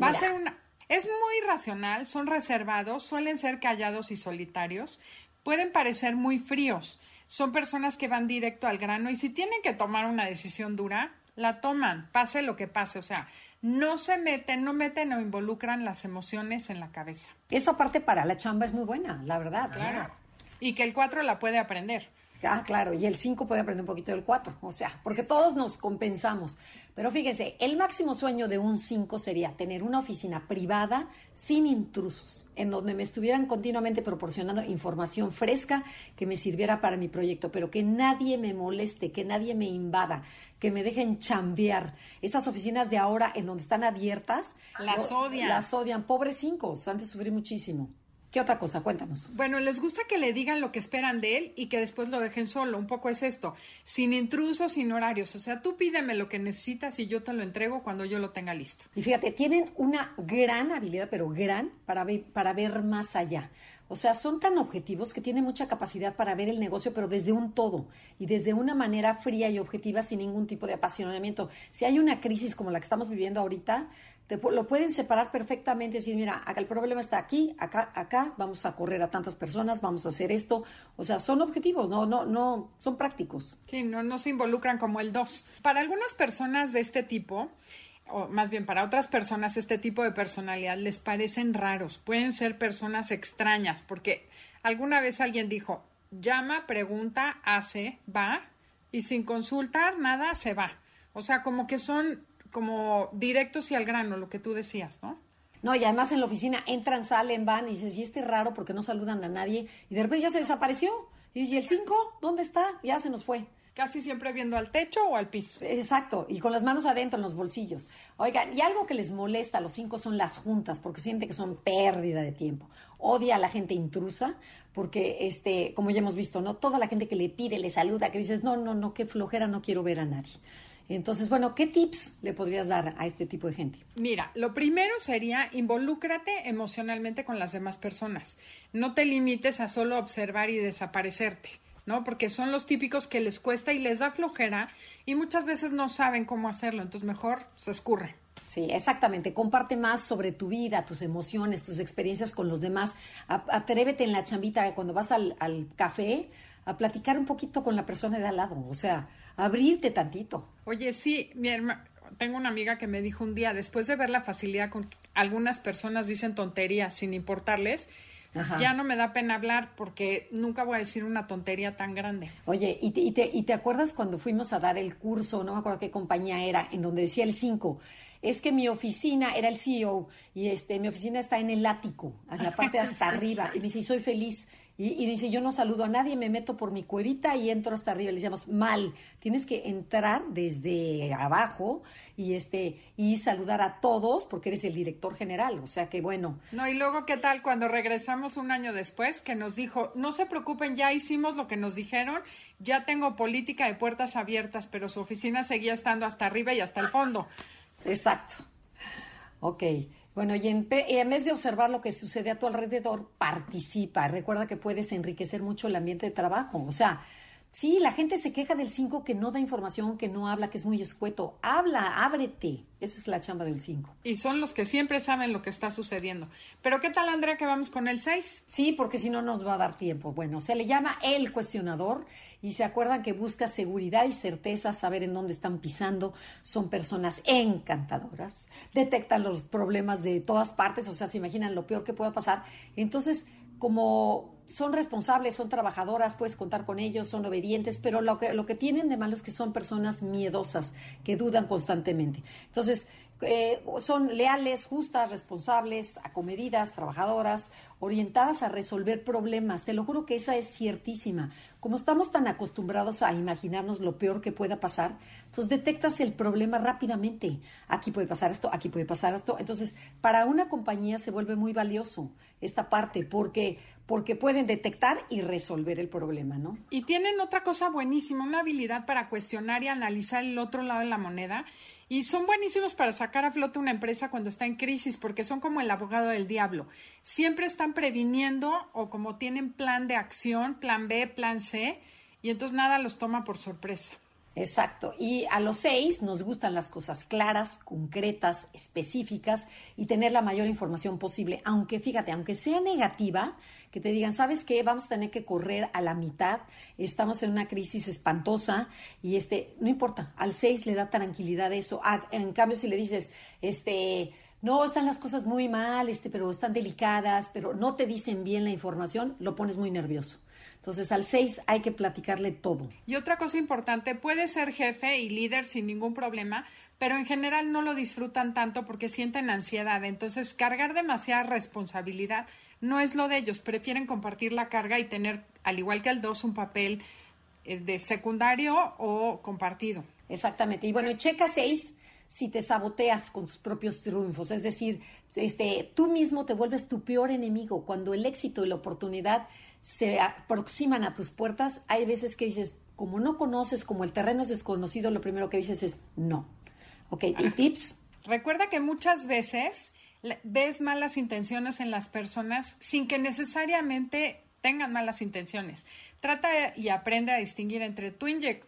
Va a ser una es muy racional, son reservados, suelen ser callados y solitarios, pueden parecer muy fríos, son personas que van directo al grano y si tienen que tomar una decisión dura, la toman, pase lo que pase, o sea, no se meten, no meten o involucran las emociones en la cabeza. Esa parte para la chamba es muy buena, la verdad. Claro. Y que el 4 la puede aprender. Ah, claro, y el 5 puede aprender un poquito del 4, o sea, porque todos nos compensamos. Pero fíjese, el máximo sueño de un 5 sería tener una oficina privada sin intrusos, en donde me estuvieran continuamente proporcionando información fresca que me sirviera para mi proyecto, pero que nadie me moleste, que nadie me invada, que me dejen chambear. Estas oficinas de ahora en donde están abiertas, las odian. Las odian, pobres 5, antes sufrí muchísimo. ¿Qué otra cosa? Cuéntanos. Bueno, les gusta que le digan lo que esperan de él y que después lo dejen solo. Un poco es esto, sin intrusos, sin horarios. O sea, tú pídeme lo que necesitas y yo te lo entrego cuando yo lo tenga listo. Y fíjate, tienen una gran habilidad, pero gran, para ver, para ver más allá. O sea, son tan objetivos que tienen mucha capacidad para ver el negocio, pero desde un todo y desde una manera fría y objetiva sin ningún tipo de apasionamiento. Si hay una crisis como la que estamos viviendo ahorita, lo pueden separar perfectamente, decir, mira, acá el problema está aquí, acá, acá, vamos a correr a tantas personas, vamos a hacer esto. O sea, son objetivos, no, no, no, son prácticos. Sí, no, no se involucran como el dos. Para algunas personas de este tipo, o más bien para otras personas, este tipo de personalidad les parecen raros, pueden ser personas extrañas, porque alguna vez alguien dijo, llama, pregunta, hace, va, y sin consultar nada se va. O sea, como que son como directos y al grano, lo que tú decías, ¿no? No, y además en la oficina entran, salen, van y dices, y este raro porque no saludan a nadie y de repente ya se desapareció. Y dices, ¿y el 5? ¿Dónde está? Ya se nos fue. Casi siempre viendo al techo o al piso. Exacto, y con las manos adentro en los bolsillos. Oigan, y algo que les molesta a los cinco son las juntas, porque siente que son pérdida de tiempo. Odia a la gente intrusa, porque, este, como ya hemos visto, ¿no? Toda la gente que le pide, le saluda, que dices, no, no, no, qué flojera, no quiero ver a nadie. Entonces, bueno, ¿qué tips le podrías dar a este tipo de gente? Mira, lo primero sería involúcrate emocionalmente con las demás personas. No te limites a solo observar y desaparecerte. ¿no? Porque son los típicos que les cuesta y les da flojera y muchas veces no saben cómo hacerlo, entonces mejor se escurre. Sí, exactamente. Comparte más sobre tu vida, tus emociones, tus experiencias con los demás. Atrévete en la chambita cuando vas al, al café a platicar un poquito con la persona de al lado. O sea, abrirte tantito. Oye, sí, mi tengo una amiga que me dijo un día, después de ver la facilidad con que algunas personas dicen tonterías sin importarles, ya no me da pena hablar porque nunca voy a decir una tontería tan grande. Oye, ¿y te, y te, y te acuerdas cuando fuimos a dar el curso, no me acuerdo qué compañía era, en donde decía el 5? es que mi oficina era el CEO y este mi oficina está en el ático, en la parte hasta arriba y me dice, soy feliz. Y, dice, yo no saludo a nadie, me meto por mi cuevita y entro hasta arriba. Le decíamos, mal, tienes que entrar desde abajo y, este, y saludar a todos porque eres el director general. O sea que bueno. No, y luego, ¿qué tal cuando regresamos un año después que nos dijo, no se preocupen, ya hicimos lo que nos dijeron, ya tengo política de puertas abiertas, pero su oficina seguía estando hasta arriba y hasta el fondo. Exacto. Ok. Bueno, y en, en, vez de observar lo que sucede a tu alrededor, participa. Recuerda que puedes enriquecer mucho el ambiente de trabajo. O sea, sí, la gente se queja del 5 que no da información, que no habla, que es muy escueto. Habla, ábrete. Esa es la chamba del 5. Y son los que siempre saben lo que está sucediendo. Pero ¿qué tal, Andrea, que vamos con el 6? Sí, porque si no nos va a dar tiempo. Bueno, se le llama el cuestionador y se acuerdan que busca seguridad y certeza, saber en dónde están pisando. Son personas encantadoras, detectan los problemas de todas partes, o sea, se imaginan lo peor que pueda pasar. Entonces, como son responsables, son trabajadoras, puedes contar con ellos, son obedientes, pero lo que, lo que tienen de malo es que son personas miedosas, que dudan constantemente. Entonces, eh, son leales, justas, responsables, acomedidas, trabajadoras, orientadas a resolver problemas. Te lo juro que esa es ciertísima. Como estamos tan acostumbrados a imaginarnos lo peor que pueda pasar, entonces detectas el problema rápidamente. Aquí puede pasar esto, aquí puede pasar esto. Entonces, para una compañía se vuelve muy valioso esta parte porque porque pueden detectar y resolver el problema, ¿no? Y tienen otra cosa buenísima, una habilidad para cuestionar y analizar el otro lado de la moneda y son buenísimos para sacar a flote una empresa cuando está en crisis, porque son como el abogado del diablo. Siempre están previniendo o como tienen plan de acción, plan B, plan C, y entonces nada los toma por sorpresa. Exacto. Y a los seis nos gustan las cosas claras, concretas, específicas y tener la mayor información posible. Aunque fíjate, aunque sea negativa, que te digan, ¿sabes qué? Vamos a tener que correr a la mitad, estamos en una crisis espantosa y este, no importa, al 6 le da tranquilidad eso. En cambio, si le dices, este, no, están las cosas muy mal, este, pero están delicadas, pero no te dicen bien la información, lo pones muy nervioso. Entonces al 6 hay que platicarle todo. Y otra cosa importante, puede ser jefe y líder sin ningún problema, pero en general no lo disfrutan tanto porque sienten ansiedad. Entonces cargar demasiada responsabilidad no es lo de ellos. Prefieren compartir la carga y tener, al igual que el 2, un papel eh, de secundario o compartido. Exactamente. Y bueno, checa 6 si te saboteas con tus propios triunfos. Es decir, este, tú mismo te vuelves tu peor enemigo. Cuando el éxito y la oportunidad se aproximan a tus puertas, hay veces que dices, como no conoces, como el terreno es desconocido, lo primero que dices es no. Ok, ¿y tips? Recuerda que muchas veces ves malas intenciones en las personas sin que necesariamente tengan malas intenciones. Trata y aprende a distinguir entre tu,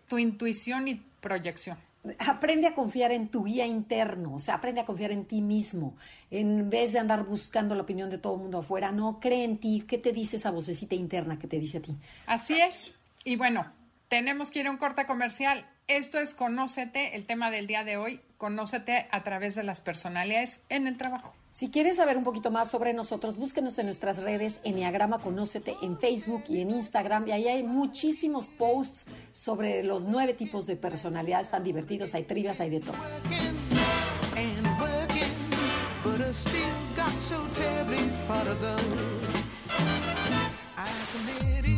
tu intuición y proyección aprende a confiar en tu guía interno, o sea, aprende a confiar en ti mismo, en vez de andar buscando la opinión de todo el mundo afuera, no, cree en ti, ¿qué te dice esa vocecita interna que te dice a ti? Así es, y bueno, tenemos que ir a un corte comercial. Esto es Conócete, el tema del día de hoy, Conócete a través de las personalidades en el trabajo. Si quieres saber un poquito más sobre nosotros, búsquenos en nuestras redes Enneagrama Conócete en Facebook y en Instagram. Y ahí hay muchísimos posts sobre los nueve tipos de personalidades tan divertidos. Hay trivias, hay de todo.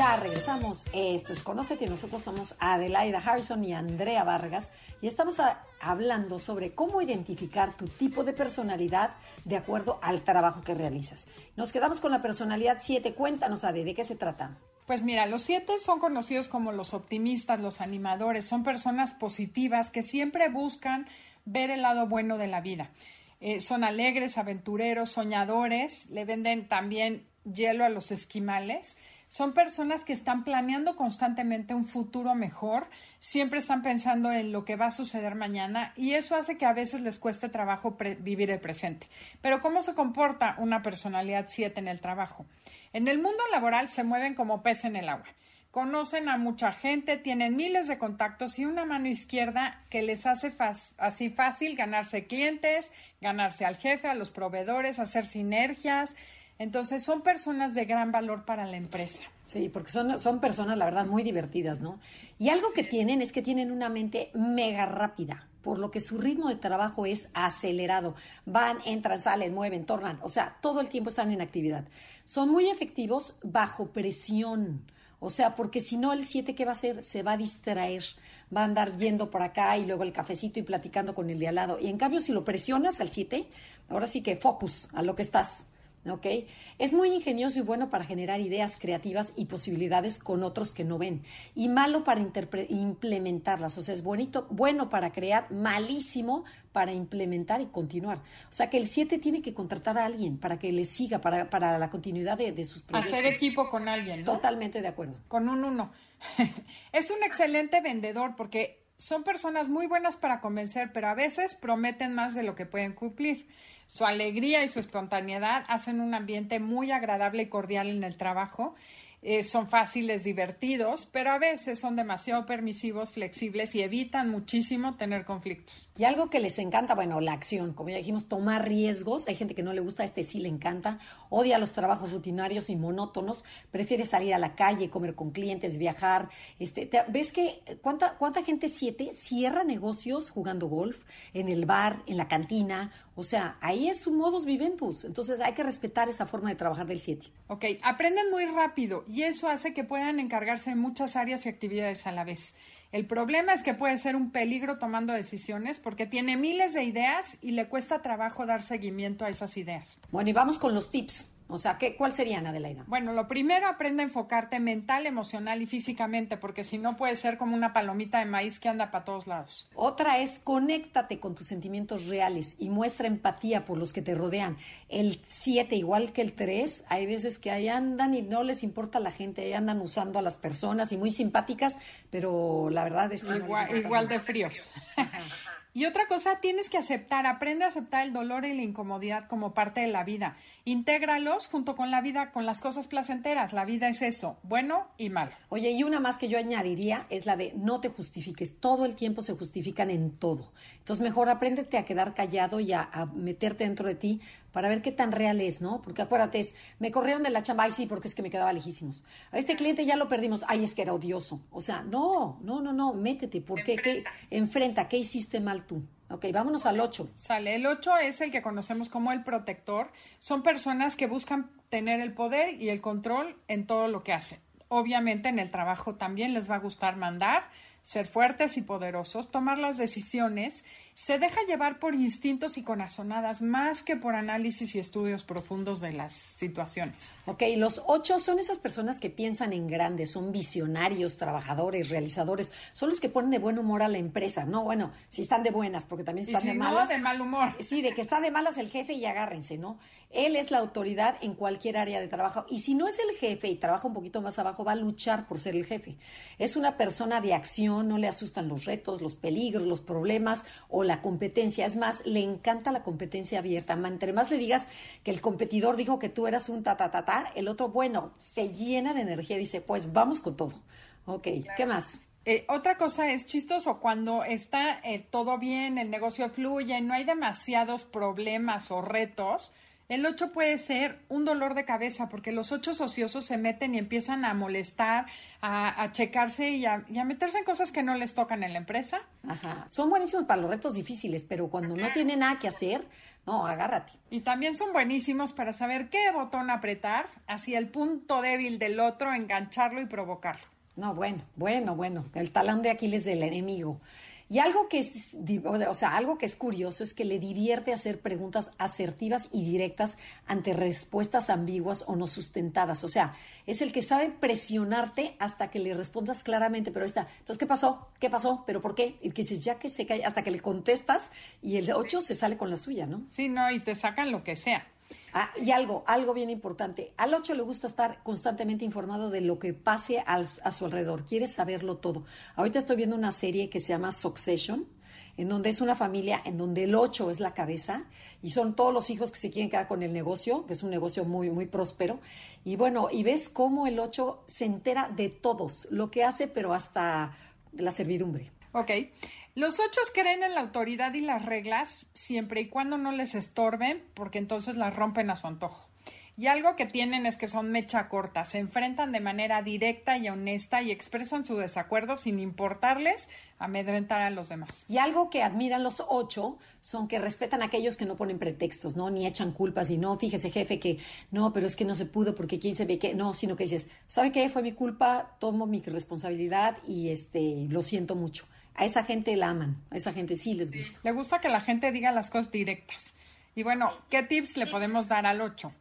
Ya regresamos. Esto es Conócete. Nosotros somos Adelaida Harrison y Andrea Vargas y estamos hablando sobre cómo identificar tu tipo de personalidad de acuerdo al trabajo que realizas. Nos quedamos con la personalidad 7. Cuéntanos, Ade, ¿de qué se trata? Pues mira, los siete son conocidos como los optimistas, los animadores, son personas positivas que siempre buscan ver el lado bueno de la vida. Eh, son alegres, aventureros, soñadores, le venden también hielo a los esquimales son personas que están planeando constantemente un futuro mejor, siempre están pensando en lo que va a suceder mañana y eso hace que a veces les cueste trabajo vivir el presente. Pero ¿cómo se comporta una personalidad 7 en el trabajo? En el mundo laboral se mueven como pez en el agua. Conocen a mucha gente, tienen miles de contactos y una mano izquierda que les hace así fácil ganarse clientes, ganarse al jefe, a los proveedores, hacer sinergias, entonces, son personas de gran valor para la empresa. Sí, porque son, son personas, la verdad, muy divertidas, ¿no? Y algo que tienen es que tienen una mente mega rápida, por lo que su ritmo de trabajo es acelerado. Van, entran, salen, mueven, tornan, o sea, todo el tiempo están en actividad. Son muy efectivos bajo presión. O sea, porque si no, el 7, ¿qué va a hacer? Se va a distraer, va a andar yendo por acá y luego el cafecito y platicando con el de al lado. Y en cambio, si lo presionas al 7, ahora sí que focus a lo que estás. ¿Ok? Es muy ingenioso y bueno para generar ideas creativas y posibilidades con otros que no ven. Y malo para implementarlas. O sea, es bonito, bueno para crear, malísimo para implementar y continuar. O sea, que el 7 tiene que contratar a alguien para que le siga, para, para la continuidad de, de sus proyectos. Hacer equipo con alguien, ¿no? Totalmente de acuerdo. Con un uno. es un excelente vendedor porque son personas muy buenas para convencer, pero a veces prometen más de lo que pueden cumplir. Su alegría y su espontaneidad hacen un ambiente muy agradable y cordial en el trajo eh, son fáciles, divertidos, pero a veces son demasiado permisivos, flexibles y evitan muchísimo tener conflictos. Y algo que les encanta, bueno, la acción, como ya dijimos, tomar riesgos. Hay gente que no le gusta, este sí le encanta. Odia los trabajos rutinarios y monótonos. Prefiere salir a la calle, comer con clientes, viajar. Este, ¿Ves que cuánta, cuánta gente siete cierra negocios jugando golf en el bar, en la cantina? O sea, ahí es su modus vivendus. Entonces hay que respetar esa forma de trabajar del 7. Ok, aprenden muy rápido y eso hace que puedan encargarse de muchas áreas y actividades a la vez. El problema es que puede ser un peligro tomando decisiones porque tiene miles de ideas y le cuesta trabajo dar seguimiento a esas ideas. Bueno, y vamos con los tips. O sea, ¿qué, ¿cuál serían, Adelaida? Bueno, lo primero, aprende a enfocarte mental, emocional y físicamente, porque si no puede ser como una palomita de maíz que anda para todos lados. Otra es conéctate con tus sentimientos reales y muestra empatía por los que te rodean. El 7, igual que el 3, hay veces que ahí andan y no les importa la gente, ahí andan usando a las personas y muy simpáticas, pero la verdad es que... Igual, igual de fríos. Y otra cosa, tienes que aceptar, aprende a aceptar el dolor y la incomodidad como parte de la vida. Intégralos junto con la vida, con las cosas placenteras. La vida es eso, bueno y malo. Oye, y una más que yo añadiría es la de no te justifiques. Todo el tiempo se justifican en todo. Entonces, mejor apréndete a quedar callado y a, a meterte dentro de ti para ver qué tan real es, ¿no? Porque acuérdate, es, me corrieron de la chamba, ay sí, porque es que me quedaba lejísimos. A este cliente ya lo perdimos, ay, es que era odioso. O sea, no, no, no, no, métete, porque enfrenta, ¿qué, enfrenta, ¿qué hiciste mal tú? Ok, vámonos al 8. Sale, el 8 es el que conocemos como el protector. Son personas que buscan tener el poder y el control en todo lo que hacen. Obviamente en el trabajo también les va a gustar mandar, ser fuertes y poderosos, tomar las decisiones, se deja llevar por instintos y corazonadas más que por análisis y estudios profundos de las situaciones. Ok, los ocho son esas personas que piensan en grande, son visionarios, trabajadores, realizadores, son los que ponen de buen humor a la empresa, ¿no? Bueno, si están de buenas, porque también si están si de no, malas. de mal humor. Sí, de que está de malas el jefe y agárrense, ¿no? Él es la autoridad en cualquier área de trabajo. Y si no es el jefe y trabaja un poquito más abajo, va a luchar por ser el jefe. Es una persona de acción, no le asustan los retos, los peligros, los problemas o la competencia. Es más, le encanta la competencia abierta. Entre más le digas que el competidor dijo que tú eras un tatatata, el otro, bueno, se llena de energía y dice, pues vamos con todo. Ok, ¿qué más? Eh, otra cosa es chistoso cuando está eh, todo bien, el negocio fluye, no hay demasiados problemas o retos. El 8 puede ser un dolor de cabeza porque los ocho ociosos se meten y empiezan a molestar, a, a checarse y a, y a, meterse en cosas que no les tocan en la empresa. Ajá. Son buenísimos para los retos difíciles, pero cuando no tienen nada que hacer, no, agárrate. Y también son buenísimos para saber qué botón apretar hacia el punto débil del otro, engancharlo y provocarlo. No, bueno, bueno, bueno, el talón de Aquiles del enemigo. Y algo que es, o sea, algo que es curioso es que le divierte hacer preguntas asertivas y directas ante respuestas ambiguas o no sustentadas. O sea, es el que sabe presionarte hasta que le respondas claramente, pero está, entonces, ¿qué pasó? ¿Qué pasó? ¿Pero por qué? Y que dices, ya que se cae, hasta que le contestas y el 8 se sale con la suya, ¿no? Sí, no, y te sacan lo que sea. Ah, y algo, algo bien importante. Al 8 le gusta estar constantemente informado de lo que pase al, a su alrededor. Quiere saberlo todo. Ahorita estoy viendo una serie que se llama Succession, en donde es una familia en donde el 8 es la cabeza y son todos los hijos que se quieren quedar con el negocio, que es un negocio muy, muy próspero. Y bueno, y ves cómo el 8 se entera de todos, lo que hace, pero hasta la servidumbre. Ok. Los ocho creen en la autoridad y las reglas siempre y cuando no les estorben, porque entonces las rompen a su antojo. Y algo que tienen es que son mecha corta, se enfrentan de manera directa y honesta y expresan su desacuerdo sin importarles amedrentar a los demás. Y algo que admiran los ocho son que respetan a aquellos que no ponen pretextos, ¿no? Ni echan culpas y no, fíjese jefe que no, pero es que no se pudo porque quién se ve que no, sino que dices, ¿sabe qué? Fue mi culpa, tomo mi responsabilidad y este, lo siento mucho. A esa gente la aman, a esa gente sí les gusta. Le gusta que la gente diga las cosas directas. Y bueno, ¿qué tips le podemos dar al 8?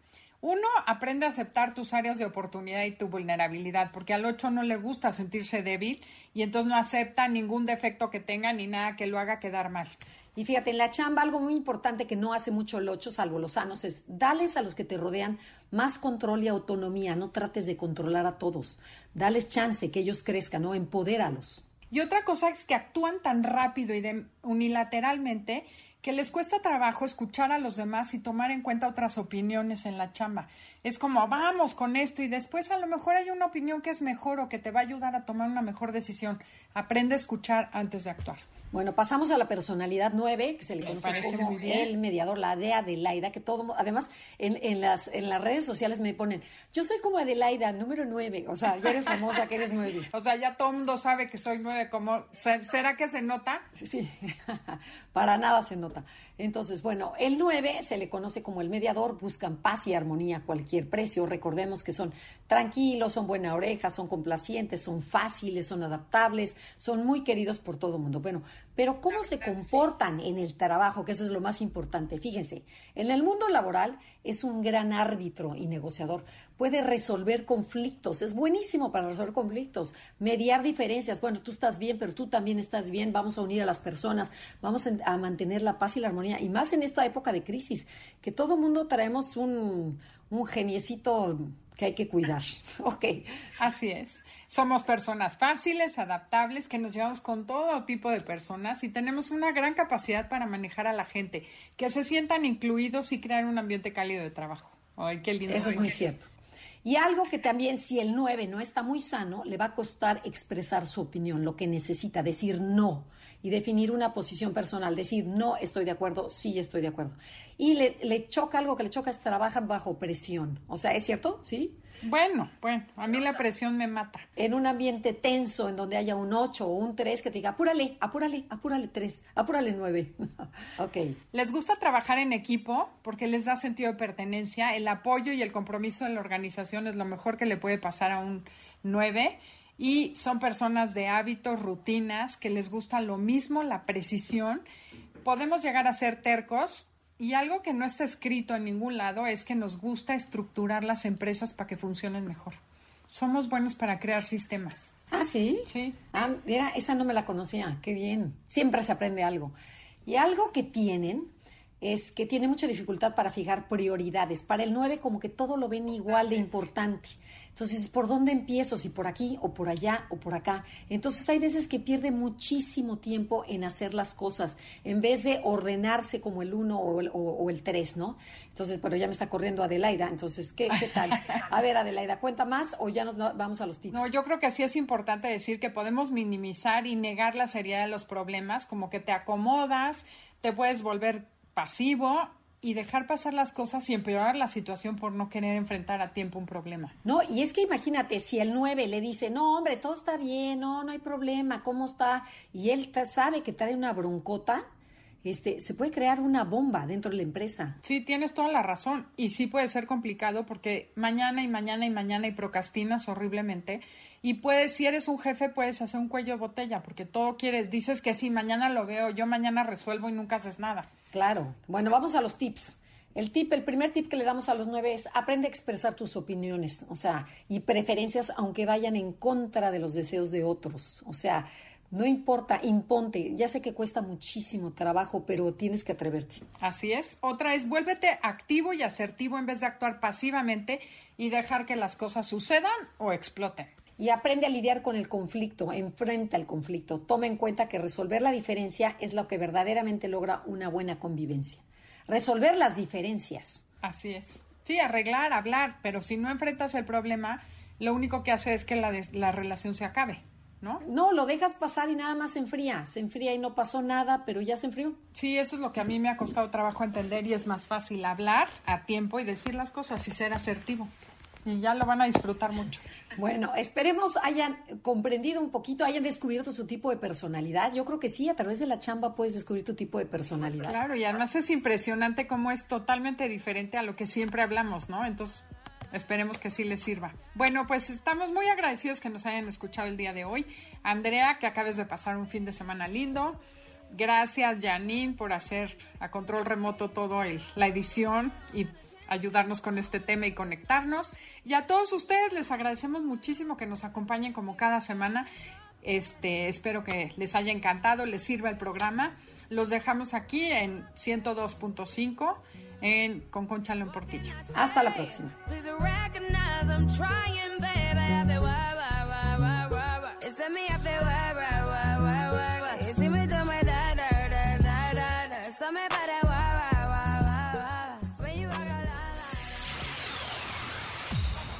Uno, aprende a aceptar tus áreas de oportunidad y tu vulnerabilidad, porque al 8 no le gusta sentirse débil y entonces no acepta ningún defecto que tenga ni nada que lo haga quedar mal. Y fíjate, en la chamba algo muy importante que no hace mucho el 8, salvo los sanos, es dales a los que te rodean más control y autonomía, no trates de controlar a todos, dales chance que ellos crezcan, ¿no? Empodéralos. Y otra cosa es que actúan tan rápido y de, unilateralmente que les cuesta trabajo escuchar a los demás y tomar en cuenta otras opiniones en la chamba. Es como, vamos con esto y después a lo mejor hay una opinión que es mejor o que te va a ayudar a tomar una mejor decisión. Aprende a escuchar antes de actuar. Bueno, pasamos a la personalidad 9, que se le conoce como el mediador, la de Adelaida, que todo, además en, en, las, en las redes sociales me ponen, yo soy como Adelaida, número 9, o sea, ya eres famosa que eres 9. O sea, ya todo el mundo sabe que soy 9, como, ¿será que se nota? Sí, sí. para nada se nota. Entonces, bueno, el 9 se le conoce como el mediador, buscan paz y armonía a cualquier precio, recordemos que son tranquilos, son buena oreja, son complacientes, son fáciles, son adaptables, son muy queridos por todo el mundo. Bueno, pero cómo se comportan en el trabajo, que eso es lo más importante. Fíjense, en el mundo laboral es un gran árbitro y negociador. Puede resolver conflictos, es buenísimo para resolver conflictos, mediar diferencias. Bueno, tú estás bien, pero tú también estás bien, vamos a unir a las personas, vamos a mantener la paz y la armonía. Y más en esta época de crisis, que todo mundo traemos un, un geniecito que hay que cuidar. Ok. Así es. Somos personas fáciles, adaptables, que nos llevamos con todo tipo de personas y tenemos una gran capacidad para manejar a la gente, que se sientan incluidos y crear un ambiente cálido de trabajo. Ay, qué lindo. Eso es muy cierto. Y algo que también, si el 9 no está muy sano, le va a costar expresar su opinión, lo que necesita, decir no y definir una posición personal, decir no estoy de acuerdo, sí estoy de acuerdo. Y le, le choca algo que le choca es trabajar bajo presión. O sea, ¿es cierto? ¿Sí? Bueno, bueno, a mí la presión me mata. En un ambiente tenso, en donde haya un 8 o un 3 que te diga, apúrale, apúrale, apúrale 3, apúrale 9. ok. Les gusta trabajar en equipo porque les da sentido de pertenencia. El apoyo y el compromiso de la organización es lo mejor que le puede pasar a un 9. Y son personas de hábitos, rutinas, que les gusta lo mismo, la precisión. Podemos llegar a ser tercos, y algo que no está escrito en ningún lado es que nos gusta estructurar las empresas para que funcionen mejor. Somos buenos para crear sistemas. Ah, sí. Sí. Ah, mira, esa no me la conocía. Qué bien. Siempre se aprende algo. Y algo que tienen es que tiene mucha dificultad para fijar prioridades. Para el 9 como que todo lo ven igual de importante. Entonces, ¿por dónde empiezo? Si por aquí o por allá o por acá. Entonces, hay veces que pierde muchísimo tiempo en hacer las cosas, en vez de ordenarse como el 1 o el, 3, ¿no? Entonces, pero ya me está corriendo Adelaida. Entonces, ¿qué, qué tal? A ver, Adelaida, ¿cuenta más o ya nos vamos a los tips? No, yo creo que así es importante decir que podemos minimizar y negar la seriedad de los problemas, como que te acomodas, te puedes volver pasivo y dejar pasar las cosas y empeorar la situación por no querer enfrentar a tiempo un problema. No, y es que imagínate, si el 9 le dice, no, hombre, todo está bien, no, no hay problema, ¿cómo está? Y él sabe que trae una broncota, este, se puede crear una bomba dentro de la empresa. Sí, tienes toda la razón. Y sí puede ser complicado porque mañana y mañana y mañana y procrastinas horriblemente. Y puedes, si eres un jefe, puedes hacer un cuello de botella porque todo quieres, dices que sí, mañana lo veo, yo mañana resuelvo y nunca haces nada. Claro. Bueno, vamos a los tips. El tip, el primer tip que le damos a los nueve es aprende a expresar tus opiniones, o sea, y preferencias aunque vayan en contra de los deseos de otros. O sea, no importa, imponte. Ya sé que cuesta muchísimo trabajo, pero tienes que atreverte. Así es. Otra es vuélvete activo y asertivo en vez de actuar pasivamente y dejar que las cosas sucedan o exploten. Y aprende a lidiar con el conflicto, enfrenta el conflicto. Toma en cuenta que resolver la diferencia es lo que verdaderamente logra una buena convivencia. Resolver las diferencias. Así es. Sí, arreglar, hablar, pero si no enfrentas el problema, lo único que hace es que la, la relación se acabe. ¿no? No, lo dejas pasar y nada más se enfría. Se enfría y no pasó nada, pero ya se enfrió. Sí, eso es lo que a mí me ha costado trabajo entender y es más fácil hablar a tiempo y decir las cosas y ser asertivo. Y ya lo van a disfrutar mucho. Bueno, esperemos hayan comprendido un poquito, hayan descubierto su tipo de personalidad. Yo creo que sí, a través de la chamba puedes descubrir tu tipo de personalidad. Claro, y además es impresionante cómo es totalmente diferente a lo que siempre hablamos, ¿no? Entonces, Esperemos que sí les sirva. Bueno, pues estamos muy agradecidos que nos hayan escuchado el día de hoy. Andrea, que acabes de pasar un fin de semana lindo. Gracias, Janine, por hacer a control remoto todo el, la edición y ayudarnos con este tema y conectarnos. Y a todos ustedes les agradecemos muchísimo que nos acompañen como cada semana. Este, espero que les haya encantado, les sirva el programa. Los dejamos aquí en 102.5 en con Conchalo en Portilla. Hasta la próxima.